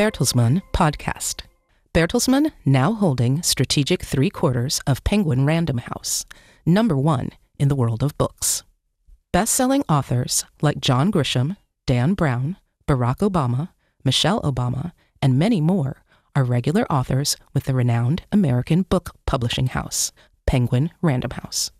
Bertelsmann Podcast. Bertelsmann now holding strategic three quarters of Penguin Random House, number one in the world of books. Best selling authors like John Grisham, Dan Brown, Barack Obama, Michelle Obama, and many more are regular authors with the renowned American book publishing house, Penguin Random House.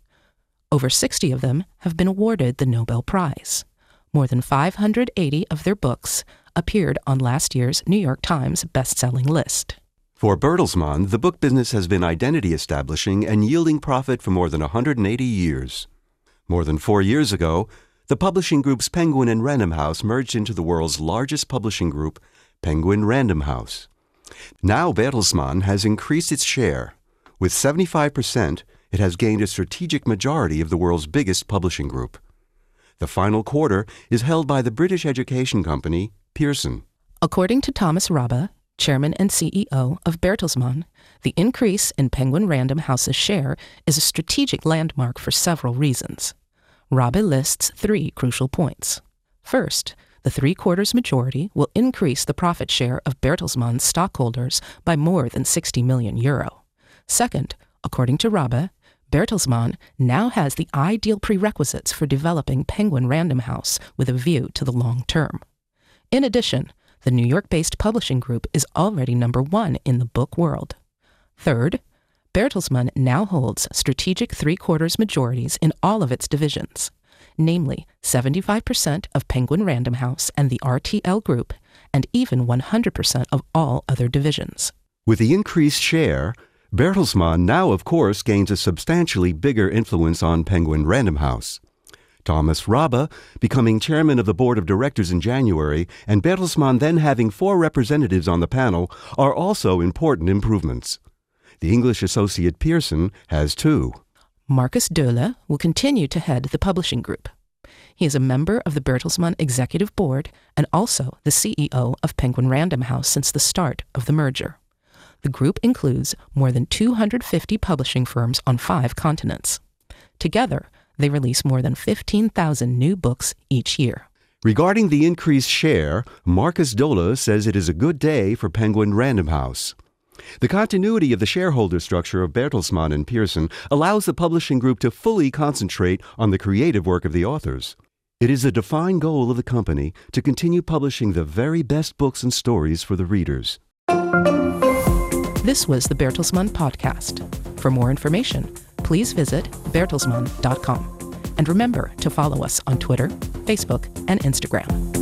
Over 60 of them have been awarded the Nobel Prize. More than 580 of their books appeared on last year's New York Times best-selling list. For Bertelsmann, the book business has been identity establishing and yielding profit for more than 180 years. More than four years ago, the publishing groups Penguin and Random House merged into the world's largest publishing group, Penguin Random House. Now Bertelsmann has increased its share. With 75%, it has gained a strategic majority of the world's biggest publishing group. The final quarter is held by the British education company Pearson. According to Thomas Rabe, chairman and CEO of Bertelsmann, the increase in Penguin Random House's share is a strategic landmark for several reasons. Rabe lists three crucial points. First, the three quarters majority will increase the profit share of Bertelsmann's stockholders by more than 60 million euro. Second, according to Rabe, Bertelsmann now has the ideal prerequisites for developing Penguin Random House with a view to the long term. In addition, the New York based publishing group is already number one in the book world. Third, Bertelsmann now holds strategic three quarters majorities in all of its divisions namely 75% of Penguin Random House and the RTL Group, and even 100% of all other divisions. With the increased share, Bertelsmann now, of course, gains a substantially bigger influence on Penguin Random House. Thomas Rabe becoming chairman of the board of directors in January, and Bertelsmann then having four representatives on the panel are also important improvements. The English associate Pearson has two. Markus Dohle will continue to head the publishing group. He is a member of the Bertelsmann Executive Board and also the CEO of Penguin Random House since the start of the merger. The group includes more than 250 publishing firms on five continents. Together, they release more than 15,000 new books each year. Regarding the increased share, Markus Dohle says it is a good day for Penguin Random House. The continuity of the shareholder structure of Bertelsmann and Pearson allows the publishing group to fully concentrate on the creative work of the authors. It is a defined goal of the company to continue publishing the very best books and stories for the readers. This was the Bertelsmann Podcast. For more information, please visit bertelsmann.com. And remember to follow us on Twitter, Facebook, and Instagram.